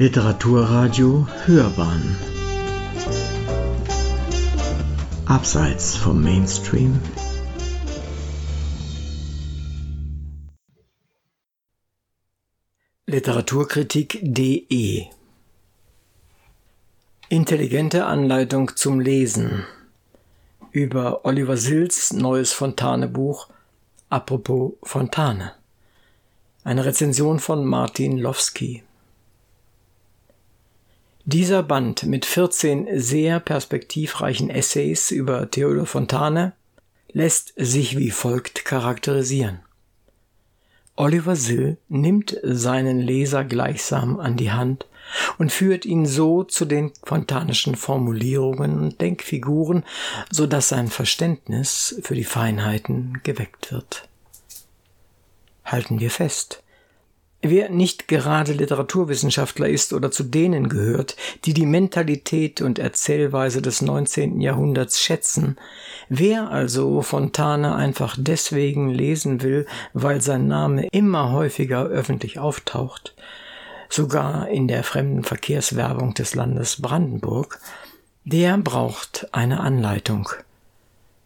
Literaturradio Hörbahn Abseits vom Mainstream Literaturkritik.de Intelligente Anleitung zum Lesen über Oliver Sills neues Fontane-Buch Apropos Fontane. Eine Rezension von Martin Lowski. Dieser Band mit 14 sehr perspektivreichen Essays über Theodor Fontane lässt sich wie folgt charakterisieren. Oliver Sill nimmt seinen Leser gleichsam an die Hand und führt ihn so zu den fontanischen Formulierungen und Denkfiguren, so dass sein Verständnis für die Feinheiten geweckt wird. Halten wir fest, Wer nicht gerade Literaturwissenschaftler ist oder zu denen gehört, die die Mentalität und Erzählweise des 19. Jahrhunderts schätzen, wer also Fontane einfach deswegen lesen will, weil sein Name immer häufiger öffentlich auftaucht, sogar in der fremden Verkehrswerbung des Landes Brandenburg, der braucht eine Anleitung.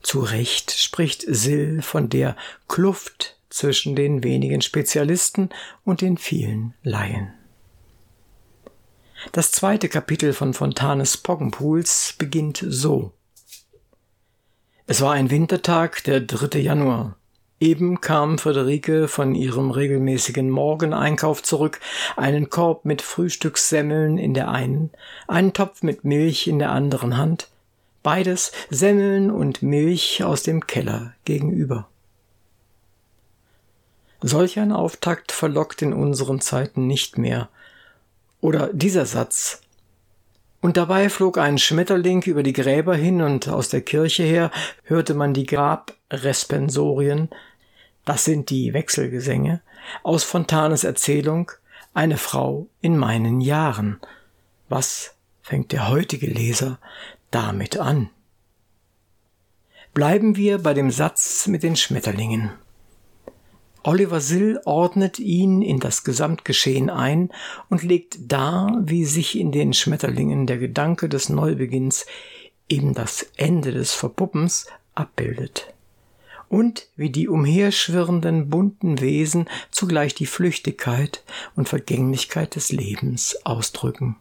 Zu Recht spricht Sill von der Kluft zwischen den wenigen Spezialisten und den vielen Laien. Das zweite Kapitel von Fontanes Poggenpools beginnt so. Es war ein Wintertag, der 3. Januar. Eben kam Friederike von ihrem regelmäßigen Morgeneinkauf zurück, einen Korb mit Frühstückssemmeln in der einen, einen Topf mit Milch in der anderen Hand, beides Semmeln und Milch aus dem Keller gegenüber. Solch ein Auftakt verlockt in unseren Zeiten nicht mehr. Oder dieser Satz. Und dabei flog ein Schmetterling über die Gräber hin und aus der Kirche her hörte man die Grabrespensorien, das sind die Wechselgesänge, aus Fontanes Erzählung Eine Frau in meinen Jahren. Was fängt der heutige Leser damit an? Bleiben wir bei dem Satz mit den Schmetterlingen. Oliver Sill ordnet ihn in das Gesamtgeschehen ein und legt dar, wie sich in den Schmetterlingen der Gedanke des Neubeginns, eben das Ende des Verpuppens, abbildet. Und wie die umherschwirrenden bunten Wesen zugleich die Flüchtigkeit und Vergänglichkeit des Lebens ausdrücken.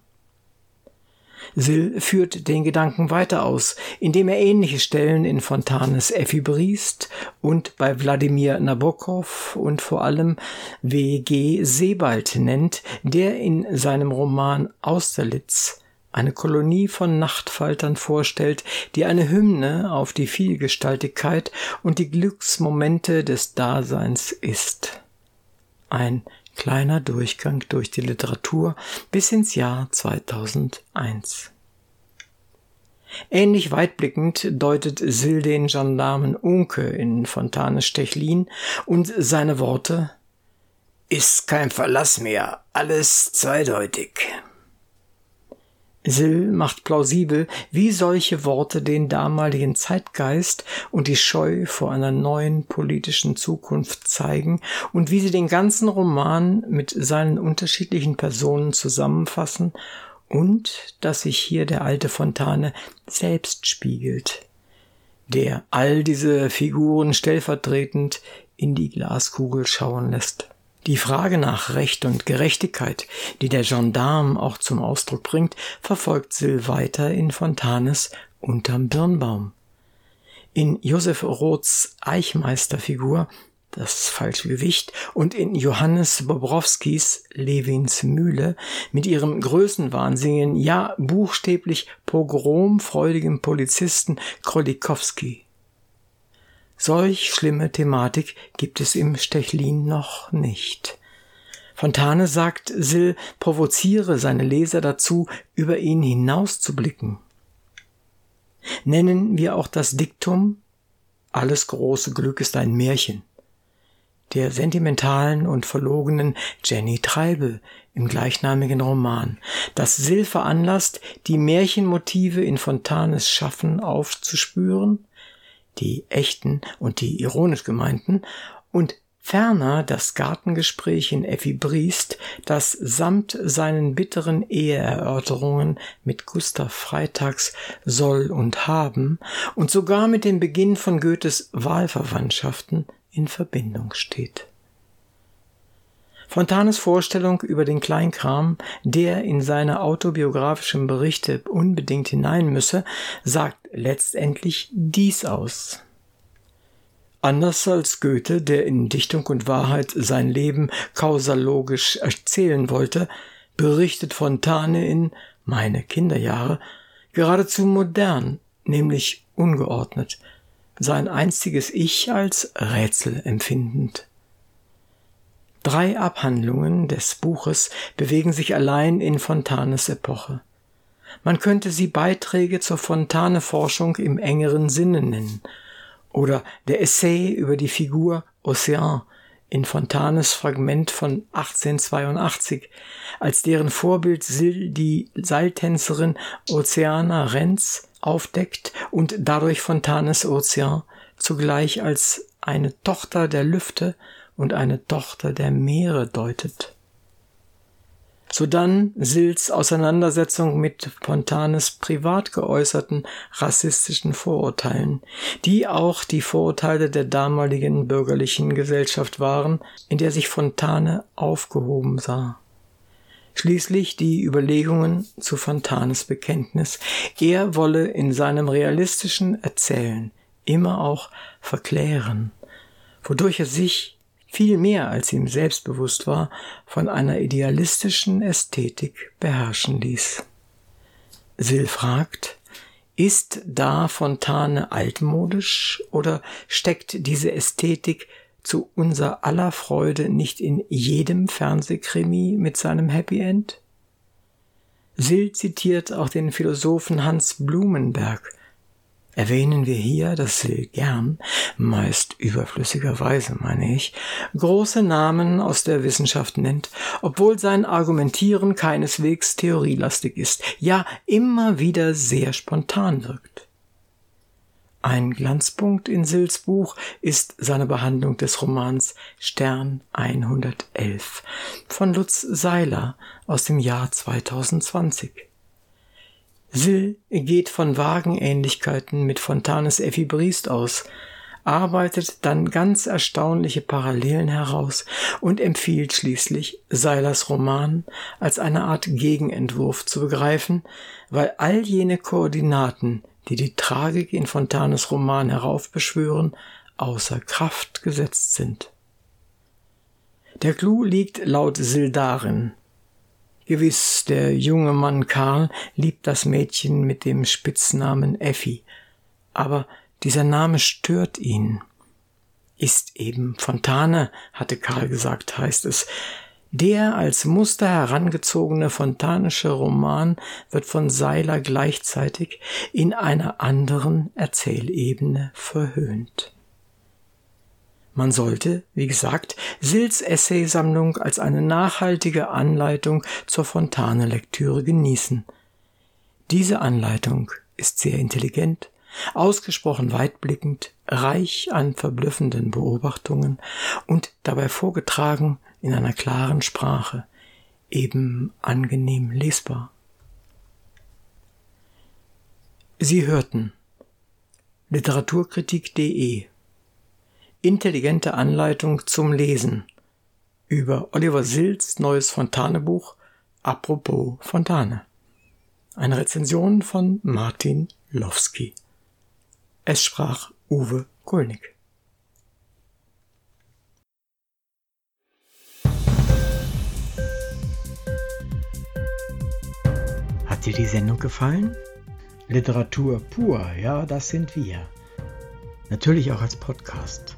Sill führt den Gedanken weiter aus, indem er ähnliche Stellen in Fontanes Effi Briest und bei Wladimir Nabokov und vor allem W.G. Sebald nennt, der in seinem Roman Austerlitz eine Kolonie von Nachtfaltern vorstellt, die eine Hymne auf die Vielgestaltigkeit und die Glücksmomente des Daseins ist. Ein Kleiner Durchgang durch die Literatur bis ins Jahr 2001. Ähnlich weitblickend deutet Sill den Gendarmen Unke in Fontane Stechlin und seine Worte Ist kein Verlass mehr, alles zweideutig. Sill macht plausibel, wie solche Worte den damaligen Zeitgeist und die Scheu vor einer neuen politischen Zukunft zeigen und wie sie den ganzen Roman mit seinen unterschiedlichen Personen zusammenfassen und dass sich hier der alte Fontane selbst spiegelt, der all diese Figuren stellvertretend in die Glaskugel schauen lässt. Die Frage nach Recht und Gerechtigkeit, die der Gendarm auch zum Ausdruck bringt, verfolgt Sill weiter in Fontanes Unterm Birnbaum. In Josef Roths Eichmeisterfigur das falsche Gewicht und in Johannes Bobrowskis Levins Mühle mit ihrem größenwahnsinnigen, ja buchstäblich pogromfreudigen Polizisten Krolikowski Solch schlimme Thematik gibt es im Stechlin noch nicht. Fontane sagt, Sill provoziere seine Leser dazu, über ihn hinauszublicken. Nennen wir auch das Diktum Alles große Glück ist ein Märchen der sentimentalen und verlogenen Jenny Treibel im gleichnamigen Roman, das Sill veranlasst, die Märchenmotive in Fontanes Schaffen aufzuspüren die echten und die ironisch gemeinten, und Ferner das Gartengespräch in Effi Briest, das samt seinen bitteren Eheerörterungen mit Gustav Freitags Soll und Haben und sogar mit dem Beginn von Goethes Wahlverwandtschaften in Verbindung steht. Fontanes Vorstellung über den Kleinkram, der in seine autobiografischen Berichte unbedingt hinein müsse, sagt letztendlich dies aus. Anders als Goethe, der in Dichtung und Wahrheit sein Leben kausalogisch erzählen wollte, berichtet Fontane in Meine Kinderjahre geradezu modern, nämlich ungeordnet, sein einstiges Ich als Rätsel empfindend. Drei Abhandlungen des Buches bewegen sich allein in Fontanes Epoche. Man könnte sie Beiträge zur Fontane-Forschung im engeren Sinne nennen oder der Essay über die Figur Ocean in Fontanes Fragment von 1882, als deren Vorbild Sill die Seiltänzerin Oceana Renz aufdeckt und dadurch Fontanes Ozean zugleich als eine Tochter der Lüfte und eine Tochter der Meere deutet. Sodann Sills Auseinandersetzung mit Fontanes privat geäußerten rassistischen Vorurteilen, die auch die Vorurteile der damaligen bürgerlichen Gesellschaft waren, in der sich Fontane aufgehoben sah. Schließlich die Überlegungen zu Fontanes Bekenntnis, er wolle in seinem realistischen Erzählen immer auch verklären, wodurch er sich viel mehr als ihm selbstbewusst war, von einer idealistischen Ästhetik beherrschen ließ. Sill fragt, ist da Fontane altmodisch oder steckt diese Ästhetik zu unser aller Freude nicht in jedem Fernsehkrimi mit seinem Happy End? Sill zitiert auch den Philosophen Hans Blumenberg, erwähnen wir hier, dass sie gern, meist überflüssigerweise meine ich, große Namen aus der Wissenschaft nennt, obwohl sein Argumentieren keineswegs theorielastig ist, ja immer wieder sehr spontan wirkt. Ein Glanzpunkt in Sills Buch ist seine Behandlung des Romans Stern 111 von Lutz Seiler aus dem Jahr 2020. Sill geht von Wagenähnlichkeiten mit Fontanes Effi Briest aus, arbeitet dann ganz erstaunliche Parallelen heraus und empfiehlt schließlich, Seilers Roman als eine Art Gegenentwurf zu begreifen, weil all jene Koordinaten, die die Tragik in Fontanes Roman heraufbeschwören, außer Kraft gesetzt sind. Der Clou liegt laut Sill darin, Gewiss, der junge Mann Karl liebt das Mädchen mit dem Spitznamen Effi, aber dieser Name stört ihn. Ist eben Fontane, hatte Karl gesagt, heißt es. Der als Muster herangezogene fontanische Roman wird von Seiler gleichzeitig in einer anderen Erzählebene verhöhnt. Man sollte, wie gesagt, Sills Essaysammlung als eine nachhaltige Anleitung zur Fontane-Lektüre genießen. Diese Anleitung ist sehr intelligent, ausgesprochen weitblickend, reich an verblüffenden Beobachtungen und dabei vorgetragen in einer klaren Sprache, eben angenehm lesbar. Sie hörten Literaturkritik.de Intelligente Anleitung zum Lesen über Oliver Sills neues Fontane-Buch Apropos Fontane. Eine Rezension von Martin Lowski. Es sprach Uwe Kulnig. Hat dir die Sendung gefallen? Literatur pur, ja, das sind wir. Natürlich auch als Podcast.